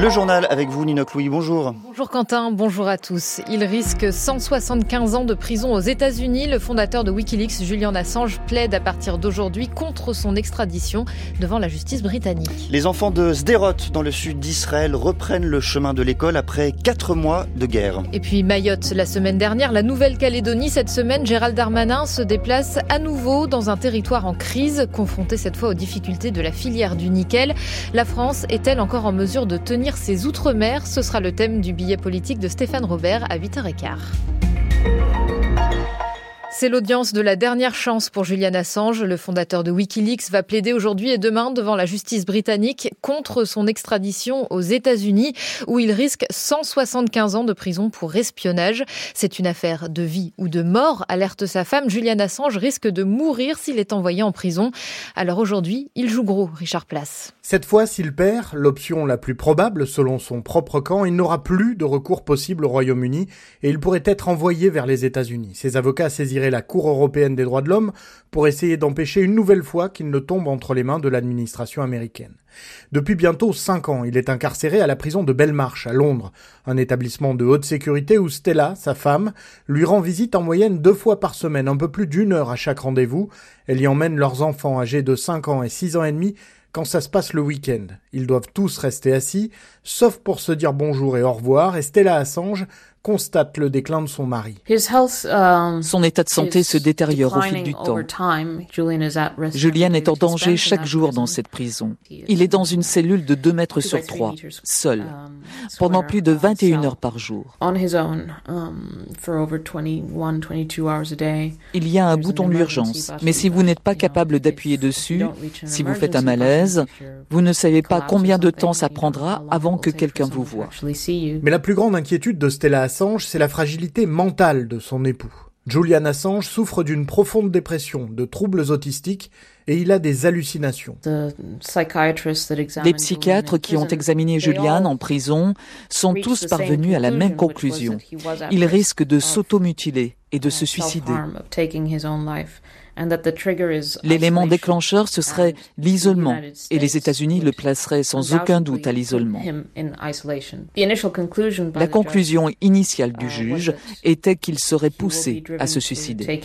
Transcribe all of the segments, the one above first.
Le journal avec vous, Ninoc Louis. Bonjour. Bonjour Quentin, bonjour à tous. Il risque 175 ans de prison aux États-Unis. Le fondateur de Wikileaks, Julian Assange, plaide à partir d'aujourd'hui contre son extradition devant la justice britannique. Les enfants de Sderot, dans le sud d'Israël, reprennent le chemin de l'école après quatre mois de guerre. Et puis Mayotte, la semaine dernière, la Nouvelle-Calédonie. Cette semaine, Gérald Darmanin se déplace à nouveau dans un territoire en crise, confronté cette fois aux difficultés de la filière du nickel. La France est-elle encore en mesure de tenir ses outre-mer. Ce sera le thème du billet politique de Stéphane Robert à 8h15. C'est l'audience de la dernière chance pour Julian Assange. Le fondateur de Wikileaks va plaider aujourd'hui et demain devant la justice britannique contre son extradition aux États-Unis où il risque 175 ans de prison pour espionnage. C'est une affaire de vie ou de mort, alerte sa femme. Julian Assange risque de mourir s'il est envoyé en prison. Alors aujourd'hui, il joue gros, Richard Place. Cette fois, s'il perd, l'option la plus probable selon son propre camp, il n'aura plus de recours possible au Royaume-Uni et il pourrait être envoyé vers les États-Unis. Ses avocats saisiraient la Cour européenne des droits de l'homme pour essayer d'empêcher une nouvelle fois qu'il ne tombe entre les mains de l'administration américaine. Depuis bientôt cinq ans, il est incarcéré à la prison de Belmarsh, à Londres, un établissement de haute sécurité où Stella, sa femme, lui rend visite en moyenne deux fois par semaine, un peu plus d'une heure à chaque rendez-vous. Elle y emmène leurs enfants âgés de cinq ans et six ans et demi quand ça se passe le week-end. Ils doivent tous rester assis, sauf pour se dire bonjour et au revoir, et Stella Assange constate le déclin de son mari. Um, son état de santé se détériore au fil du temps. Julian est en danger chaque jour dans cette prison. Il est dans une cellule de 2 mètres sur 3, seul, um, pendant plus de 21 heures par jour. Um, Il y a un bouton d'urgence, mais si vous n'êtes pas capable d'appuyer dessus, si vous faites un malaise, vous ne savez pas combien de temps ça prendra avant que quelqu'un vous voie. Mais la plus grande inquiétude de Stella Assange, c'est la fragilité mentale de son époux. Julian Assange souffre d'une profonde dépression, de troubles autistiques et il a des hallucinations. Les psychiatres qui ont examiné Julian en prison sont tous parvenus à la même conclusion. Il risque de s'automutiler et de se suicider. L'élément déclencheur, ce serait l'isolement, et les États-Unis le placeraient sans aucun doute à l'isolement. La conclusion initiale du juge était qu'il serait poussé à se suicider.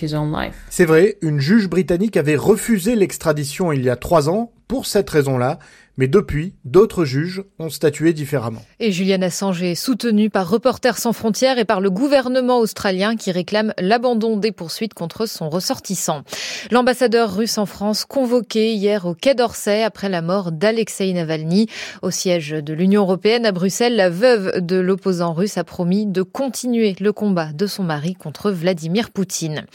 C'est vrai, une juge britannique avait refusé l'extradition il y a trois ans pour cette raison-là, mais depuis, d'autres juges ont statué différemment. Et Julian Assange est soutenu par Reporters sans frontières et par le gouvernement australien qui réclame l'abandon des poursuites contre son ressortissant. L'ambassadeur russe en France convoqué hier au Quai d'Orsay après la mort d'Alexei Navalny. Au siège de l'Union européenne à Bruxelles, la veuve de l'opposant russe a promis de continuer le combat de son mari contre Vladimir Poutine.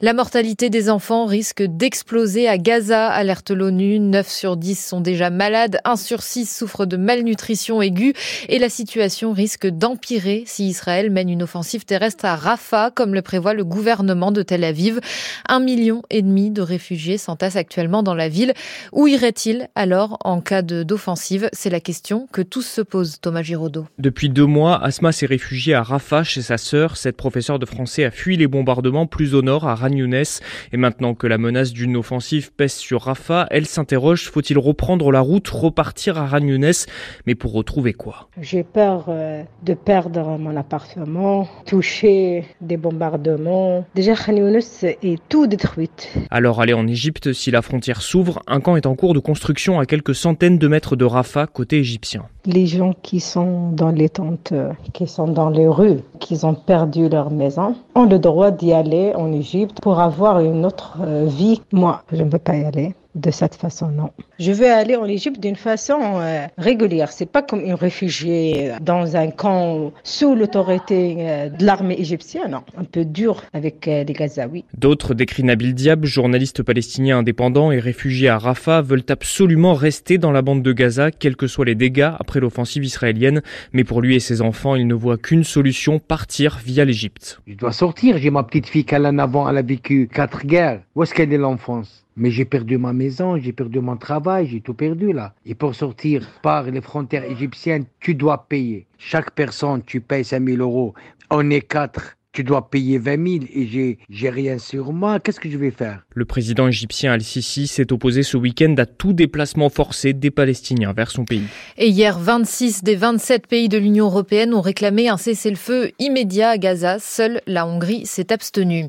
La mortalité des enfants risque d'exploser à Gaza, alerte l'ONU. 9 sur 10 sont déjà malades un sur six souffre de malnutrition aiguë et la situation risque d'empirer si Israël mène une offensive terrestre à Rafah, comme le prévoit le gouvernement de Tel Aviv. Un million et demi de réfugiés s'entassent actuellement dans la ville. Où iraient-ils alors en cas d'offensive? C'est la question que tous se posent, Thomas Giraudot. Depuis deux mois, Asma s'est réfugiée à Rafah chez sa sœur. Cette professeure de français a fui les bombardements plus au nord, à Ragnounès. Et maintenant que la menace d'une offensive pèse sur Rafah, elle s'interroge, faut-il reprendre la route repartir à Ragnounès, mais pour retrouver quoi? J'ai peur euh, de perdre mon appartement, toucher des bombardements. Déjà, Ragnounès est tout détruit. Alors aller en Égypte, si la frontière s'ouvre, un camp est en cours de construction à quelques centaines de mètres de Rafah, côté égyptien. Les gens qui sont dans les tentes, qui sont dans les rues, qui ont perdu leur maison, ont le droit d'y aller en Égypte pour avoir une autre euh, vie. Moi, je ne peux pas y aller de cette façon, non. Je veux aller en Égypte d'une façon euh, régulière. C'est pas comme une réfugiée dans un camp sous l'autorité euh, de l'armée égyptienne, non. Un peu dur avec euh, les Gazaouis. D'autres décrit Nabil Diab, journaliste palestinien indépendant et réfugié à Rafah, veulent absolument rester dans la bande de Gaza, quels que soient les dégâts après l'offensive israélienne. Mais pour lui et ses enfants, il ne voit qu'une solution, partir via l'Égypte. Je dois sortir. J'ai ma petite fille qu'elle en avant, elle a vécu quatre guerres. Où est-ce qu'elle est l'enfance? Mais j'ai perdu ma maison, j'ai perdu mon travail, j'ai tout perdu là. Et pour sortir par les frontières égyptiennes, tu dois payer. Chaque personne, tu payes 5000 euros. On est quatre tu dois payer 20 000 et j'ai, j'ai rien sur moi, qu'est-ce que je vais faire? Le président égyptien Al-Sisi s'est opposé ce week-end à tout déplacement forcé des Palestiniens vers son pays. Et hier, 26 des 27 pays de l'Union européenne ont réclamé un cessez-le-feu immédiat à Gaza. Seule la Hongrie s'est abstenue.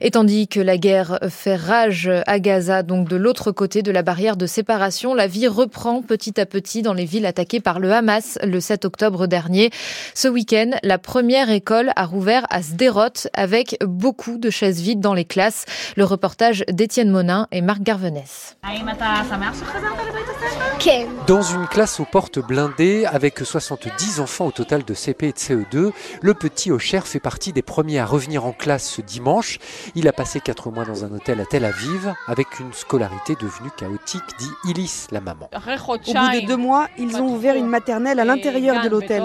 Et tandis que la guerre fait rage à Gaza, donc de l'autre côté de la barrière de séparation, la vie reprend petit à petit dans les villes attaquées par le Hamas le 7 octobre dernier. Ce week-end, la première école a rouvert à Avec beaucoup de chaises vides dans les classes. Le reportage d'Étienne Monin et Marc Garvenès. Dans une classe aux portes blindées, avec 70 enfants au total de CP et de CE2, le petit Ocher fait partie des premiers à revenir en classe ce dimanche. Il a passé 4 mois dans un hôtel à Tel Aviv, avec une scolarité devenue chaotique, dit Ilis, la maman. Au bout de deux mois, ils ont ouvert une maternelle à l'intérieur de l'hôtel.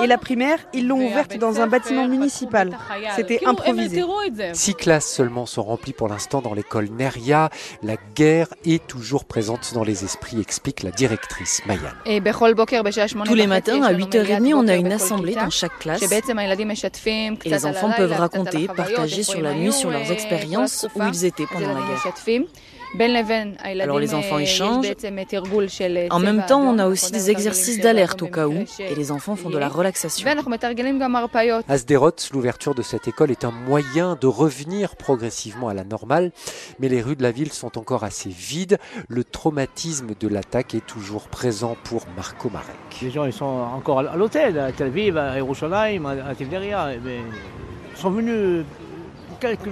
Et la primaire, ils l'ont ouverte dans un bâtiment municipal. C'était improvisé. Six classes seulement sont remplies pour l'instant dans l'école Neria. La guerre est toujours présente dans les esprits, explique la directrice Maya. Tous les matins, à 8h30, on a une assemblée dans chaque classe. Et les enfants peuvent raconter, partager sur la nuit, sur leurs expériences, où ils étaient pendant la guerre. Alors les enfants échangent. En même temps, on a aussi des exercices d'alerte au cas où, et les enfants font de la relaxation. À Sderot, l'ouverture de cette école est un moyen de revenir progressivement à la normale, mais les rues de la ville sont encore assez vides. Le traumatisme de l'attaque est toujours présent pour Marco Marek. Les gens ils sont encore à l'hôtel, à Tel Aviv, à Yerushalayim, à Tiberia. Ils sont venus quelques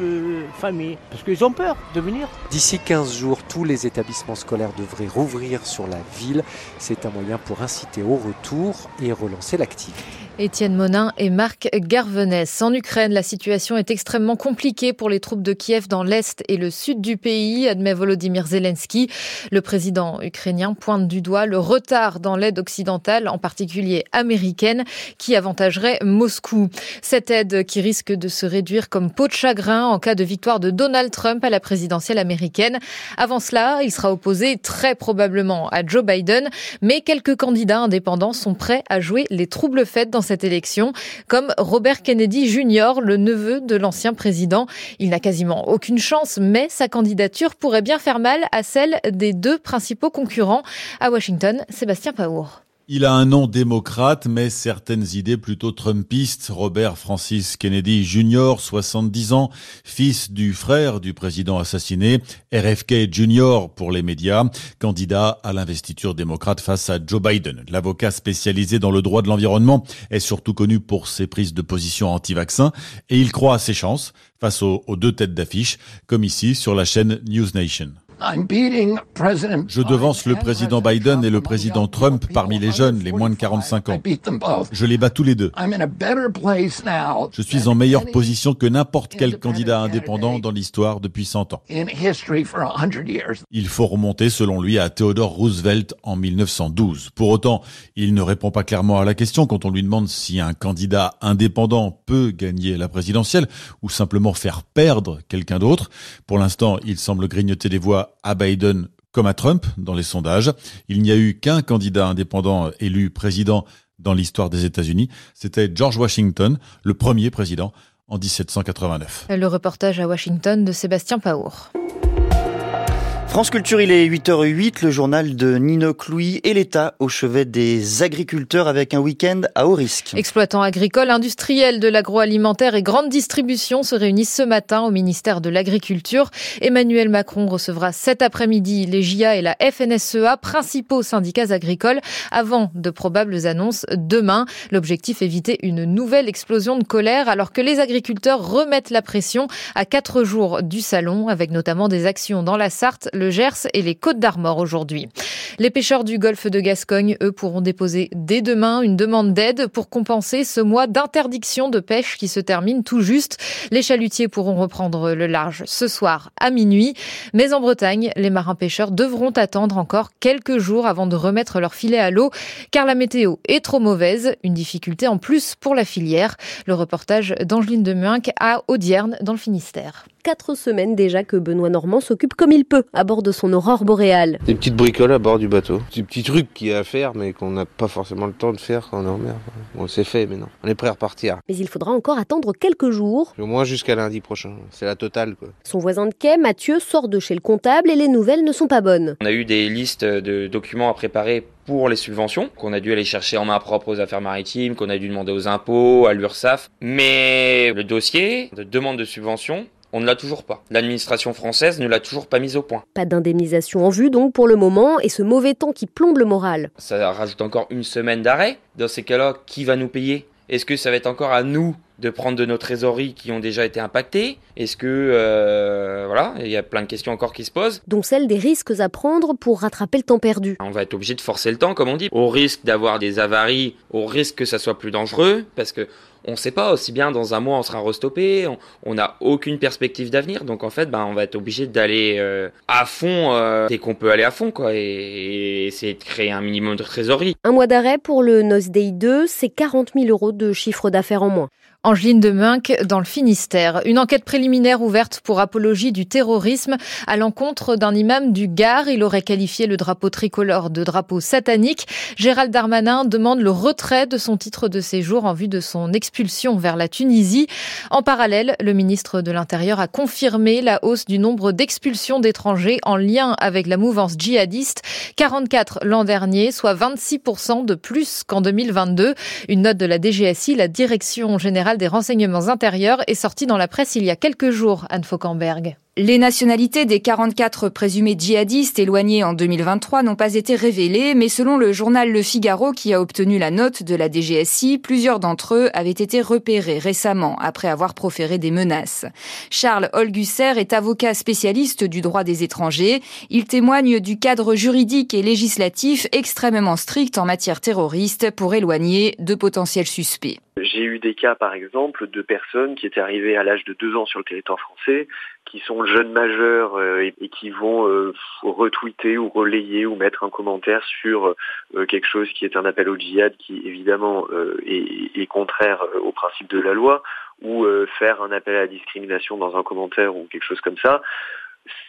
familles, parce qu'ils ont peur de venir. D'ici 15 jours, tous les établissements scolaires devraient rouvrir sur la ville. C'est un moyen pour inciter au retour et relancer l'activité. Étienne Monin et Marc Garvenès. En Ukraine, la situation est extrêmement compliquée pour les troupes de Kiev dans l'est et le sud du pays, admet Volodymyr Zelensky. Le président ukrainien pointe du doigt le retard dans l'aide occidentale, en particulier américaine, qui avantagerait Moscou. Cette aide qui risque de se réduire comme peau de chagrin en cas de victoire de Donald Trump à la présidentielle américaine. Avant cela, il sera opposé très probablement à Joe Biden, mais quelques candidats indépendants sont prêts à jouer les troubles faits dans cette élection, comme Robert Kennedy Jr., le neveu de l'ancien président. Il n'a quasiment aucune chance, mais sa candidature pourrait bien faire mal à celle des deux principaux concurrents. À Washington, Sébastien Paour. Il a un nom démocrate, mais certaines idées plutôt trumpistes. Robert Francis Kennedy Jr., 70 ans, fils du frère du président assassiné, RFK Jr. pour les médias, candidat à l'investiture démocrate face à Joe Biden. L'avocat spécialisé dans le droit de l'environnement est surtout connu pour ses prises de position anti-vaccin et il croit à ses chances face aux, deux têtes d'affiche, comme ici sur la chaîne News Nation. Je devance le président Biden et le président Trump parmi les jeunes, les moins de 45 ans. Je les bats tous les deux. Je suis en meilleure position que n'importe quel candidat indépendant dans l'histoire depuis 100 ans. Il faut remonter, selon lui, à Theodore Roosevelt en 1912. Pour autant, il ne répond pas clairement à la question quand on lui demande si un candidat indépendant peut gagner la présidentielle ou simplement faire perdre quelqu'un d'autre. Pour l'instant, il semble grignoter des voix à Biden comme à Trump dans les sondages. Il n'y a eu qu'un candidat indépendant élu président dans l'histoire des États-Unis. C'était George Washington, le premier président en 1789. Le reportage à Washington de Sébastien Paour. France Culture, il est 8h08, le journal de Nino Clouy et l'État au chevet des agriculteurs avec un week-end à haut risque. Exploitants agricoles, industriels de l'agroalimentaire et grande distribution se réunissent ce matin au ministère de l'Agriculture. Emmanuel Macron recevra cet après-midi les JA et la FNSEA, principaux syndicats agricoles, avant de probables annonces demain. L'objectif éviter une nouvelle explosion de colère alors que les agriculteurs remettent la pression à quatre jours du salon avec notamment des actions dans la Sarthe, le Gers et les Côtes d'Armor aujourd'hui. Les pêcheurs du golfe de Gascogne, eux, pourront déposer dès demain une demande d'aide pour compenser ce mois d'interdiction de pêche qui se termine tout juste. Les chalutiers pourront reprendre le large ce soir à minuit. Mais en Bretagne, les marins-pêcheurs devront attendre encore quelques jours avant de remettre leur filet à l'eau car la météo est trop mauvaise. Une difficulté en plus pour la filière. Le reportage d'Angeline Demuinck à Audierne dans le Finistère. Quatre semaines déjà que Benoît Normand s'occupe comme il peut à bord de son aurore boréale. Des petites bricoles à bord du bateau. Des petits trucs qu'il y a à faire, mais qu'on n'a pas forcément le temps de faire quand on est en mer. Bon, c'est fait maintenant. On est prêt à repartir. Mais il faudra encore attendre quelques jours. Au moins jusqu'à lundi prochain. C'est la totale, quoi. Son voisin de quai, Mathieu, sort de chez le comptable et les nouvelles ne sont pas bonnes. On a eu des listes de documents à préparer pour les subventions, qu'on a dû aller chercher en main propre aux affaires maritimes, qu'on a dû demander aux impôts, à l'URSSAF. Mais le dossier de demande de subvention, on ne l'a toujours pas. L'administration française ne l'a toujours pas mise au point. Pas d'indemnisation en vue donc pour le moment et ce mauvais temps qui plombe le moral. Ça rajoute encore une semaine d'arrêt. Dans ces cas-là, qui va nous payer? Est-ce que ça va être encore à nous de prendre de nos trésoreries qui ont déjà été impactées Est-ce que euh, voilà, il y a plein de questions encore qui se posent, dont celle des risques à prendre pour rattraper le temps perdu. On va être obligé de forcer le temps, comme on dit, au risque d'avoir des avaries, au risque que ça soit plus dangereux, parce que on ne sait pas aussi bien dans un mois on sera restoppé, on n'a aucune perspective d'avenir, donc en fait ben on va être obligé d'aller euh, à fond euh, dès qu'on peut aller à fond quoi, et, essayer de créer un minimum de trésorerie. Un mois d'arrêt pour le Nose Day 2, c'est 40 000 euros de chiffre d'affaires en moins. Angeline de Munck dans le Finistère. Une enquête préliminaire ouverte pour apologie du terrorisme à l'encontre d'un imam du Gard. Il aurait qualifié le drapeau tricolore de drapeau satanique. Gérald Darmanin demande le retrait de son titre de séjour en vue de son expulsion vers la Tunisie. En parallèle, le ministre de l'Intérieur a confirmé la hausse du nombre d'expulsions d'étrangers en lien avec la mouvance djihadiste. 44 l'an dernier, soit 26% de plus qu'en 2022. Une note de la DGSI, la Direction générale des renseignements intérieurs est sorti dans la presse il y a quelques jours, Anne Fauquemberg. Les nationalités des 44 présumés djihadistes éloignés en 2023 n'ont pas été révélées, mais selon le journal Le Figaro qui a obtenu la note de la DGSI, plusieurs d'entre eux avaient été repérés récemment après avoir proféré des menaces. Charles Holgusser est avocat spécialiste du droit des étrangers. Il témoigne du cadre juridique et législatif extrêmement strict en matière terroriste pour éloigner de potentiels suspects. J'ai eu des cas, par exemple, de personnes qui étaient arrivées à l'âge de deux ans sur le territoire français, qui sont jeunes majeurs euh, et, qui vont euh, retweeter ou relayer ou mettre un commentaire sur euh, quelque chose qui est un appel au djihad qui évidemment est, est, contraire au principe de la loi ou faire un appel à la discrimination dans un commentaire ou quelque chose comme ça.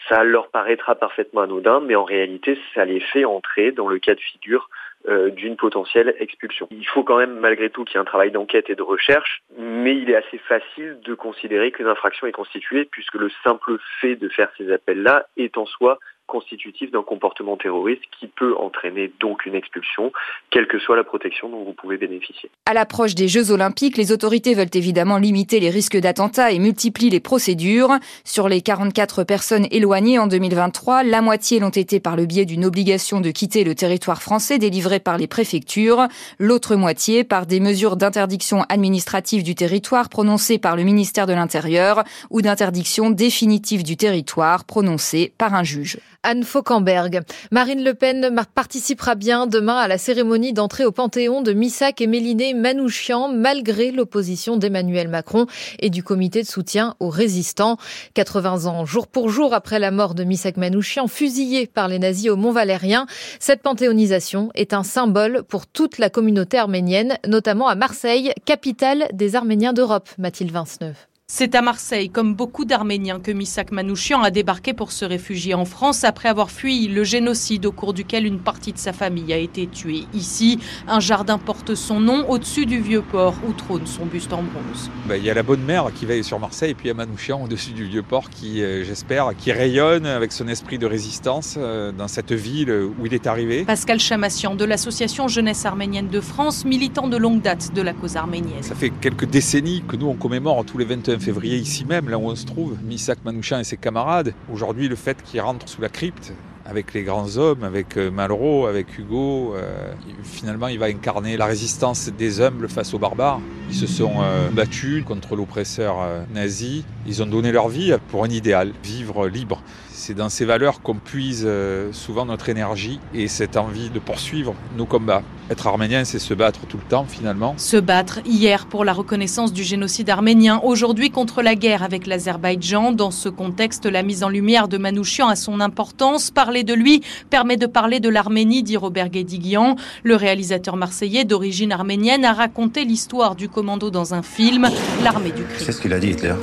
Ça leur paraîtra parfaitement anodin, mais en réalité, ça les fait entrer dans le cas de figure euh, d'une potentielle expulsion. Il faut quand même malgré tout qu'il y ait un travail d'enquête et de recherche, mais il est assez facile de considérer qu'une infraction est constituée puisque le simple fait de faire ces appels-là est en soi constitutif d'un comportement terroriste qui peut entraîner donc une expulsion, quelle que soit la protection dont vous pouvez bénéficier. À l'approche des Jeux Olympiques, les autorités veulent évidemment limiter les risques d'attentats et multiplient les procédures. Sur les 44 personnes éloignées en 2023, la moitié l'ont été par le biais d'une obligation de quitter le territoire français délivrée par les préfectures, l'autre moitié par des mesures d'interdiction administrative du territoire prononcées par le ministère de l'Intérieur ou d'interdiction définitive du territoire prononcées par un juge. Anne Fauquemberg. Marine Le Pen participera bien demain à la cérémonie d'entrée au Panthéon de Missak et Méliné Manouchian, malgré l'opposition d'Emmanuel Macron et du comité de soutien aux résistants. 80 ans, jour pour jour après la mort de Missak Manouchian, fusillé par les nazis au Mont-Valérien, cette panthéonisation est un symbole pour toute la communauté arménienne, notamment à Marseille, capitale des Arméniens d'Europe. Mathilde Vinceneuve. C'est à Marseille, comme beaucoup d'Arméniens, que Misak Manouchian a débarqué pour se réfugier en France après avoir fui le génocide au cours duquel une partie de sa famille a été tuée. Ici, un jardin porte son nom au-dessus du vieux port où trône son buste en bronze. Bah, il y a la bonne mère qui veille sur Marseille et puis il y a Manouchian au-dessus du vieux port qui, euh, j'espère, qui rayonne avec son esprit de résistance euh, dans cette ville où il est arrivé. Pascal Chamassian de l'association Jeunesse arménienne de France, militant de longue date de la cause arménienne. Ça fait quelques décennies que nous on commémore tous les 21 février ici même, là où on se trouve, Misak Manouchian et ses camarades. Aujourd'hui, le fait qu'il rentre sous la crypte, avec les grands hommes, avec euh, Malraux, avec Hugo. Euh, finalement, il va incarner la résistance des humbles face aux barbares. Ils se sont euh, battus contre l'oppresseur nazi. Ils ont donné leur vie pour un idéal, vivre libre. C'est dans ces valeurs qu'on puise souvent notre énergie et cette envie de poursuivre nos combats. Être arménien, c'est se battre tout le temps finalement. Se battre hier pour la reconnaissance du génocide arménien, aujourd'hui contre la guerre avec l'Azerbaïdjan. Dans ce contexte, la mise en lumière de Manouchian a son importance. Parler de lui permet de parler de l'Arménie, dit Robert Guédiguian. Le réalisateur marseillais d'origine arménienne a raconté l'histoire du commando dans un film, L'armée du Christ. C'est ce qu'il a dit Hitler.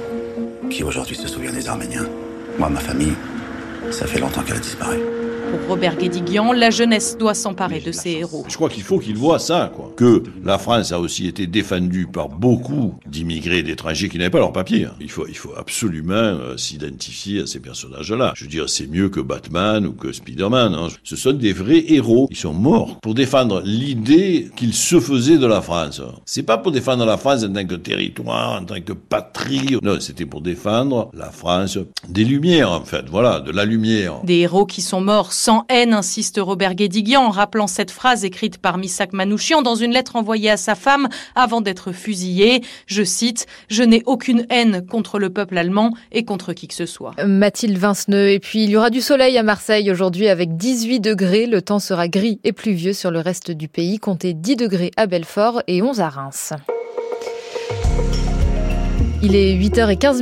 qui aujourd'hui se souvient des Arméniens. Moi, ma famille, ça fait longtemps qu'elle a disparu. Pour Robert Guédiguian, la jeunesse doit s'emparer de ses héros. Je crois qu'il faut qu'il voit ça, quoi. Que la France a aussi été défendue par beaucoup d'immigrés, d'étrangers qui n'avaient pas leurs papiers. Hein. Il faut, il faut absolument euh, s'identifier à ces personnages-là. Je veux dire, c'est mieux que Batman ou que Spider-Man. Hein. Ce sont des vrais héros. Ils sont morts pour défendre l'idée qu'ils se faisaient de la France. C'est pas pour défendre la France en tant que territoire, en tant que patrie. Non, c'était pour défendre la France des Lumières, en fait. Voilà, de la lumière. Des héros qui sont morts sans haine, insiste Robert Guédiguian en rappelant cette phrase écrite par Missak Manouchian dans une lettre envoyée à sa femme avant d'être fusillé. Je cite Je n'ai aucune haine contre le peuple allemand et contre qui que ce soit. Mathilde Vinceneux. Et puis il y aura du soleil à Marseille aujourd'hui avec 18 degrés. Le temps sera gris et pluvieux sur le reste du pays. Comptez 10 degrés à Belfort et 11 à Reims. Il est 8h15.